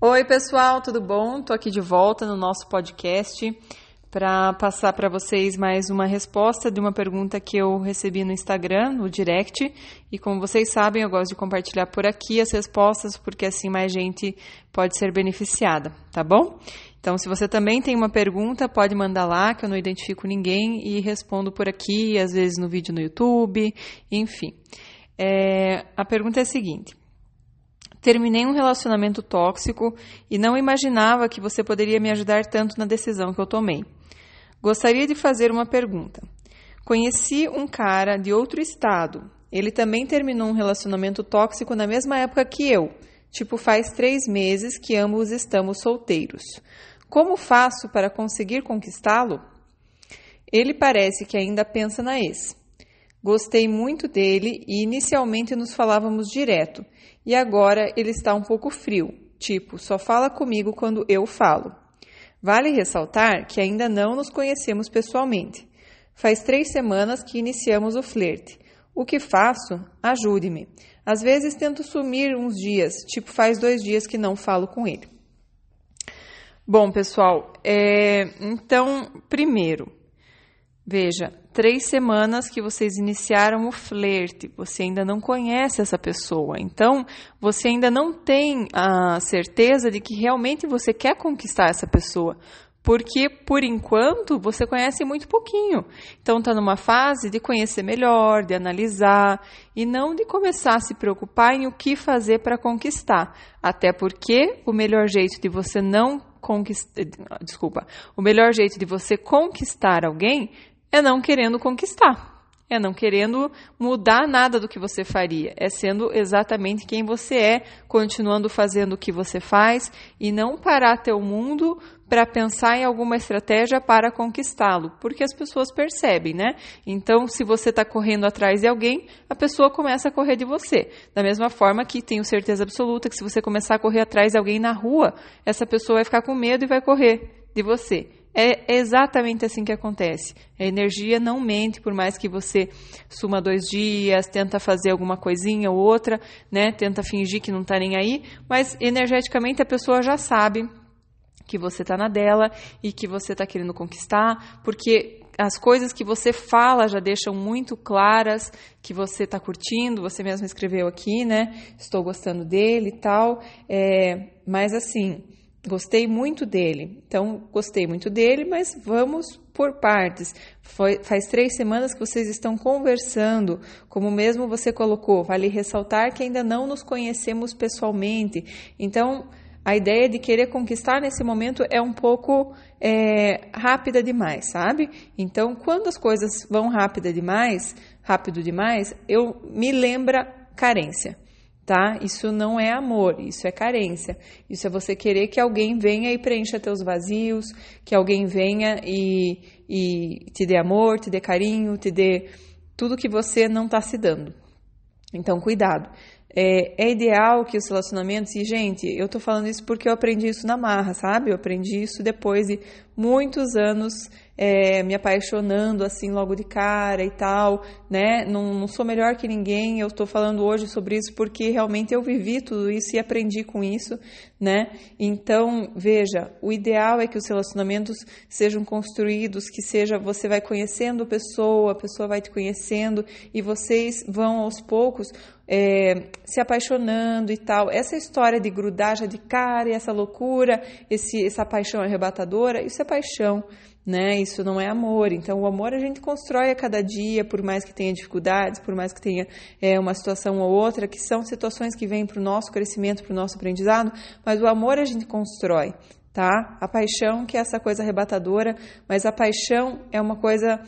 Oi, pessoal, tudo bom? Tô aqui de volta no nosso podcast para passar para vocês mais uma resposta de uma pergunta que eu recebi no Instagram, no direct. E como vocês sabem, eu gosto de compartilhar por aqui as respostas, porque assim mais gente pode ser beneficiada, tá bom? Então, se você também tem uma pergunta, pode mandar lá, que eu não identifico ninguém e respondo por aqui, às vezes no vídeo no YouTube, enfim. É, a pergunta é a seguinte. Terminei um relacionamento tóxico e não imaginava que você poderia me ajudar tanto na decisão que eu tomei. Gostaria de fazer uma pergunta. Conheci um cara de outro estado. Ele também terminou um relacionamento tóxico na mesma época que eu. Tipo, faz três meses que ambos estamos solteiros. Como faço para conseguir conquistá-lo? Ele parece que ainda pensa na ex. Gostei muito dele e inicialmente nos falávamos direto, e agora ele está um pouco frio, tipo, só fala comigo quando eu falo. Vale ressaltar que ainda não nos conhecemos pessoalmente. Faz três semanas que iniciamos o flerte. O que faço? Ajude-me. Às vezes tento sumir uns dias, tipo, faz dois dias que não falo com ele. Bom, pessoal, é, então, primeiro, Veja, três semanas que vocês iniciaram o flerte, você ainda não conhece essa pessoa, então você ainda não tem a certeza de que realmente você quer conquistar essa pessoa, porque por enquanto você conhece muito pouquinho. Então está numa fase de conhecer melhor, de analisar e não de começar a se preocupar em o que fazer para conquistar. Até porque o melhor jeito de você não conquistar, desculpa, o melhor jeito de você conquistar alguém é não querendo conquistar, é não querendo mudar nada do que você faria, é sendo exatamente quem você é, continuando fazendo o que você faz e não parar teu mundo para pensar em alguma estratégia para conquistá-lo, porque as pessoas percebem, né? Então, se você está correndo atrás de alguém, a pessoa começa a correr de você. Da mesma forma que tenho certeza absoluta que se você começar a correr atrás de alguém na rua, essa pessoa vai ficar com medo e vai correr de você. É exatamente assim que acontece. A energia não mente, por mais que você suma dois dias, tenta fazer alguma coisinha ou outra, né? Tenta fingir que não está nem aí, mas energeticamente a pessoa já sabe que você está na dela e que você está querendo conquistar, porque as coisas que você fala já deixam muito claras que você está curtindo, você mesmo escreveu aqui, né? Estou gostando dele e tal. É, mas assim, Gostei muito dele. Então, gostei muito dele, mas vamos por partes. Foi, faz três semanas que vocês estão conversando, como mesmo você colocou. Vale ressaltar que ainda não nos conhecemos pessoalmente. Então, a ideia de querer conquistar nesse momento é um pouco é, rápida demais, sabe? Então, quando as coisas vão rápida demais, rápido demais, eu me lembra carência tá? Isso não é amor, isso é carência. Isso é você querer que alguém venha e preencha teus vazios, que alguém venha e, e te dê amor, te dê carinho, te dê tudo que você não está se dando. Então, cuidado. É, é, ideal que os relacionamentos, e gente, eu tô falando isso porque eu aprendi isso na marra, sabe? Eu aprendi isso depois de muitos anos é, me apaixonando assim logo de cara e tal, né? Não, não sou melhor que ninguém, eu estou falando hoje sobre isso porque realmente eu vivi tudo isso e aprendi com isso, né? Então, veja, o ideal é que os relacionamentos sejam construídos, que seja você vai conhecendo a pessoa, a pessoa vai te conhecendo e vocês vão aos poucos é, se apaixonando e tal. Essa história de grudar já de cara essa loucura, esse, essa paixão arrebatadora, isso é paixão né? Isso não é amor. Então, o amor a gente constrói a cada dia, por mais que tenha dificuldades, por mais que tenha é, uma situação ou outra, que são situações que vêm para o nosso crescimento, para o nosso aprendizado, mas o amor a gente constrói, tá? A paixão, que é essa coisa arrebatadora, mas a paixão é uma coisa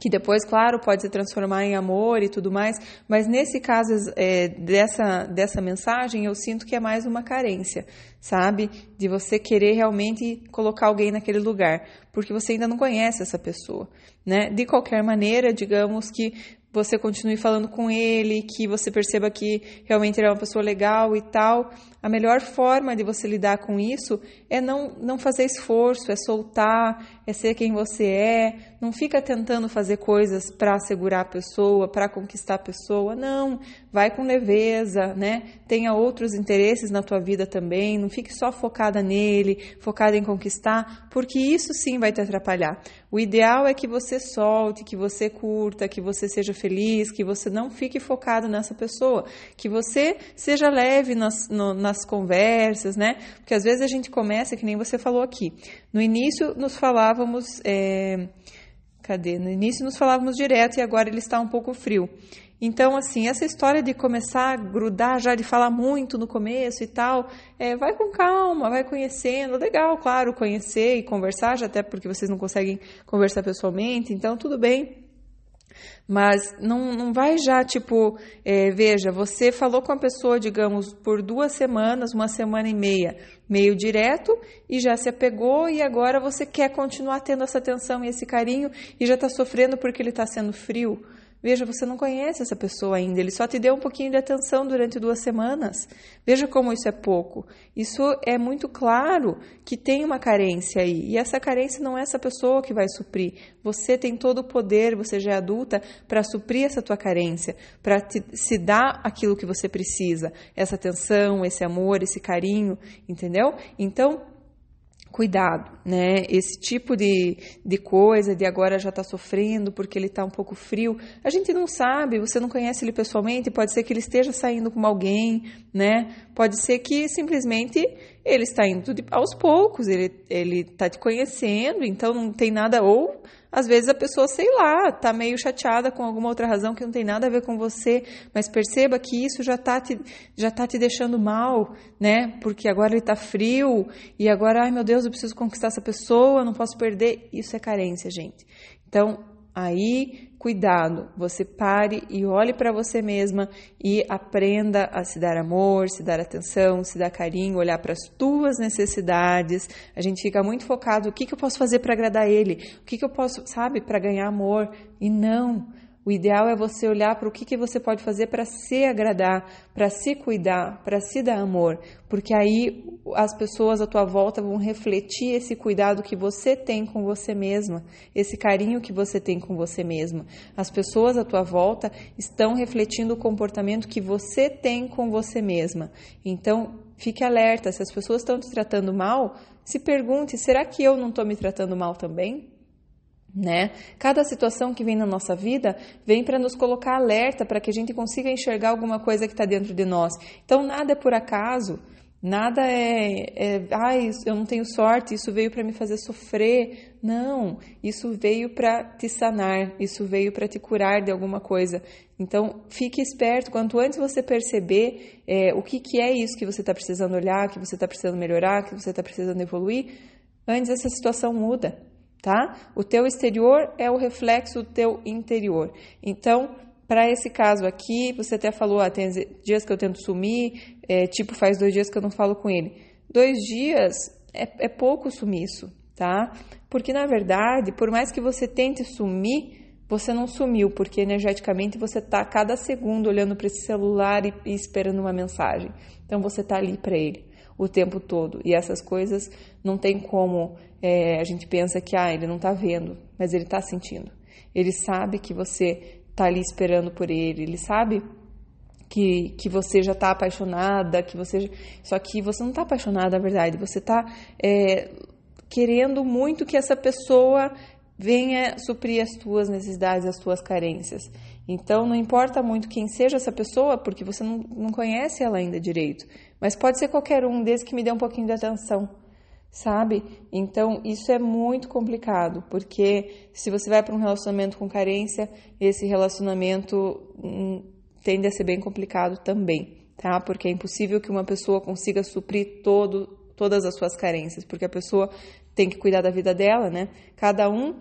que depois, claro, pode se transformar em amor e tudo mais, mas nesse caso é, dessa, dessa mensagem, eu sinto que é mais uma carência, sabe? De você querer realmente colocar alguém naquele lugar, porque você ainda não conhece essa pessoa, né? De qualquer maneira, digamos que você continue falando com ele, que você perceba que realmente ele é uma pessoa legal e tal. A melhor forma de você lidar com isso é não, não fazer esforço, é soltar, é ser quem você é. Não fica tentando fazer coisas para assegurar a pessoa, para conquistar a pessoa. Não, vai com leveza, né? Tenha outros interesses na tua vida também. Não fique só focada nele, focada em conquistar, porque isso sim vai te atrapalhar. O ideal é que você solte, que você curta, que você seja feliz, que você não fique focado nessa pessoa, que você seja leve nas, no, nas conversas, né? Porque às vezes a gente começa, que nem você falou aqui. No início nos falávamos. É, cadê? No início nos falávamos direto e agora ele está um pouco frio. Então, assim, essa história de começar a grudar já, de falar muito no começo e tal, é, vai com calma, vai conhecendo. Legal, claro, conhecer e conversar, já até porque vocês não conseguem conversar pessoalmente, então tudo bem. Mas não, não vai já, tipo, é, veja, você falou com a pessoa, digamos, por duas semanas, uma semana e meia, meio direto, e já se apegou, e agora você quer continuar tendo essa atenção e esse carinho, e já está sofrendo porque ele está sendo frio. Veja, você não conhece essa pessoa ainda, ele só te deu um pouquinho de atenção durante duas semanas. Veja como isso é pouco. Isso é muito claro que tem uma carência aí, e essa carência não é essa pessoa que vai suprir. Você tem todo o poder, você já é adulta, para suprir essa tua carência, para se dar aquilo que você precisa, essa atenção, esse amor, esse carinho, entendeu? Então, cuidado, né? Esse tipo de, de coisa, de agora já está sofrendo porque ele está um pouco frio, a gente não sabe, você não conhece ele pessoalmente, pode ser que ele esteja saindo com alguém, né? Pode ser que simplesmente ele está indo de, aos poucos, ele ele está te conhecendo, então não tem nada ou às vezes a pessoa, sei lá, tá meio chateada com alguma outra razão que não tem nada a ver com você, mas perceba que isso já tá te, já tá te deixando mal, né? Porque agora ele tá frio e agora, ai meu Deus, eu preciso conquistar essa pessoa, não posso perder. Isso é carência, gente. Então, aí cuidado, você pare e olhe para você mesma e aprenda a se dar amor, se dar atenção, se dar carinho, olhar para as tuas necessidades. A gente fica muito focado, o que, que eu posso fazer para agradar ele? O que, que eu posso, sabe, para ganhar amor? E não, o ideal é você olhar para o que, que você pode fazer para se agradar, para se cuidar, para se dar amor, porque aí as pessoas à tua volta vão refletir esse cuidado que você tem com você mesma, esse carinho que você tem com você mesma. As pessoas à tua volta estão refletindo o comportamento que você tem com você mesma. Então, fique alerta, se as pessoas estão te tratando mal, se pergunte: será que eu não estou me tratando mal também? Né? Cada situação que vem na nossa vida vem para nos colocar alerta, para que a gente consiga enxergar alguma coisa que está dentro de nós. Então, nada é por acaso, nada é, é ai, eu não tenho sorte, isso veio para me fazer sofrer. Não, isso veio para te sanar, isso veio para te curar de alguma coisa. Então, fique esperto, quanto antes você perceber é, o que, que é isso que você está precisando olhar, que você está precisando melhorar, que você está precisando evoluir, antes essa situação muda tá? O teu exterior é o reflexo do teu interior. Então, para esse caso aqui, você até falou, ah, tem dias que eu tento sumir, é, tipo, faz dois dias que eu não falo com ele. Dois dias é, é pouco sumiço, tá? Porque, na verdade, por mais que você tente sumir, você não sumiu, porque energeticamente você está cada segundo olhando para esse celular e, e esperando uma mensagem. Então, você está ali para ele o tempo todo. E essas coisas não tem como é, a gente pensa que ah, ele não está vendo, mas ele está sentindo. Ele sabe que você está ali esperando por ele, ele sabe que, que você já está apaixonada, que você só que você não está apaixonada, na verdade, você está é, querendo muito que essa pessoa venha suprir as tuas necessidades, as tuas carências. Então, não importa muito quem seja essa pessoa, porque você não, não conhece ela ainda direito. Mas pode ser qualquer um, desde que me dê um pouquinho de atenção, sabe? Então, isso é muito complicado, porque se você vai para um relacionamento com carência, esse relacionamento hum, tende a ser bem complicado também, tá? Porque é impossível que uma pessoa consiga suprir todo, todas as suas carências, porque a pessoa tem que cuidar da vida dela, né? Cada um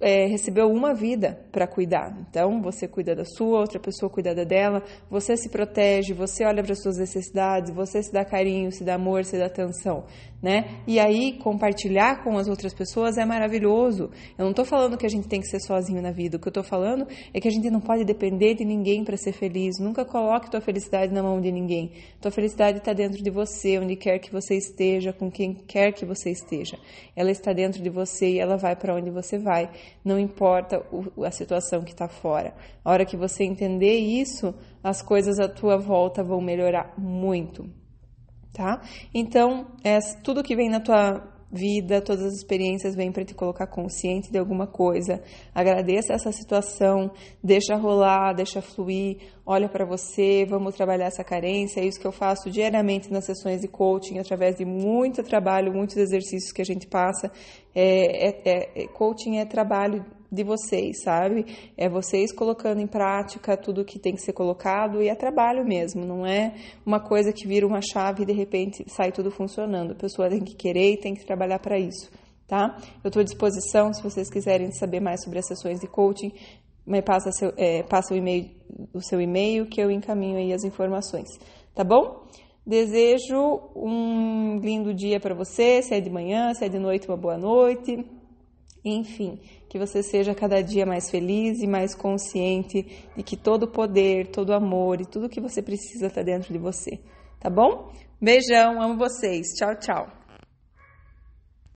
é, recebeu uma vida para cuidar. Então, você cuida da sua, outra pessoa cuida da dela, você se protege, você olha para as suas necessidades, você se dá carinho, se dá amor, se dá atenção, né? E aí, compartilhar com as outras pessoas é maravilhoso. Eu não estou falando que a gente tem que ser sozinho na vida, o que eu estou falando é que a gente não pode depender de ninguém para ser feliz. Nunca coloque tua felicidade na mão de ninguém. Tua felicidade está dentro de você, onde quer que você esteja, com quem quer que você esteja. Ela está dentro de você e ela vai para onde você vai não importa o, a situação que está fora. A hora que você entender isso, as coisas à tua volta vão melhorar muito, tá? Então, é, tudo que vem na tua vida, todas as experiências vêm para te colocar consciente de alguma coisa. Agradeça essa situação, deixa rolar, deixa fluir, olha para você, vamos trabalhar essa carência. É isso que eu faço diariamente nas sessões de coaching, através de muito trabalho, muitos exercícios que a gente passa. É, é, é, coaching é trabalho de vocês, sabe? É vocês colocando em prática tudo que tem que ser colocado e é trabalho mesmo, não é uma coisa que vira uma chave e de repente sai tudo funcionando. A pessoa tem que querer e tem que trabalhar para isso, tá? Eu estou à disposição se vocês quiserem saber mais sobre as sessões de coaching, me passa, seu, é, passa o, e-mail, o seu e-mail que eu encaminho aí as informações, tá bom? Desejo um lindo dia para você, se é de manhã, se é de noite, uma boa noite. Enfim, que você seja cada dia mais feliz e mais consciente de que todo o poder, todo o amor e tudo que você precisa está dentro de você. Tá bom? Beijão, amo vocês. Tchau, tchau.